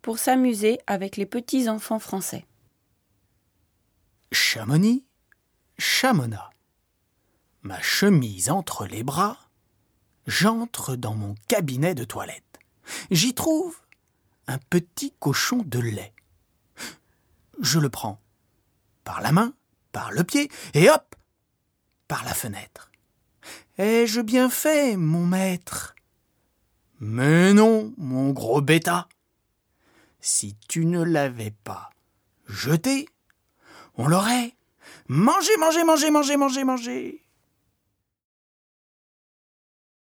pour s'amuser avec les petits enfants français. Chamonix, Chamona. Ma chemise entre les bras, j'entre dans mon cabinet de toilette. J'y trouve un petit cochon de lait. Je le prends par la main, par le pied, et hop, par la fenêtre. Ai-je bien fait, mon maître? Mais non, mon gros bêta. Si tu ne l'avais pas jeté, on l'aurait mangé, mangé, mangé, mangé, mangé, mangé.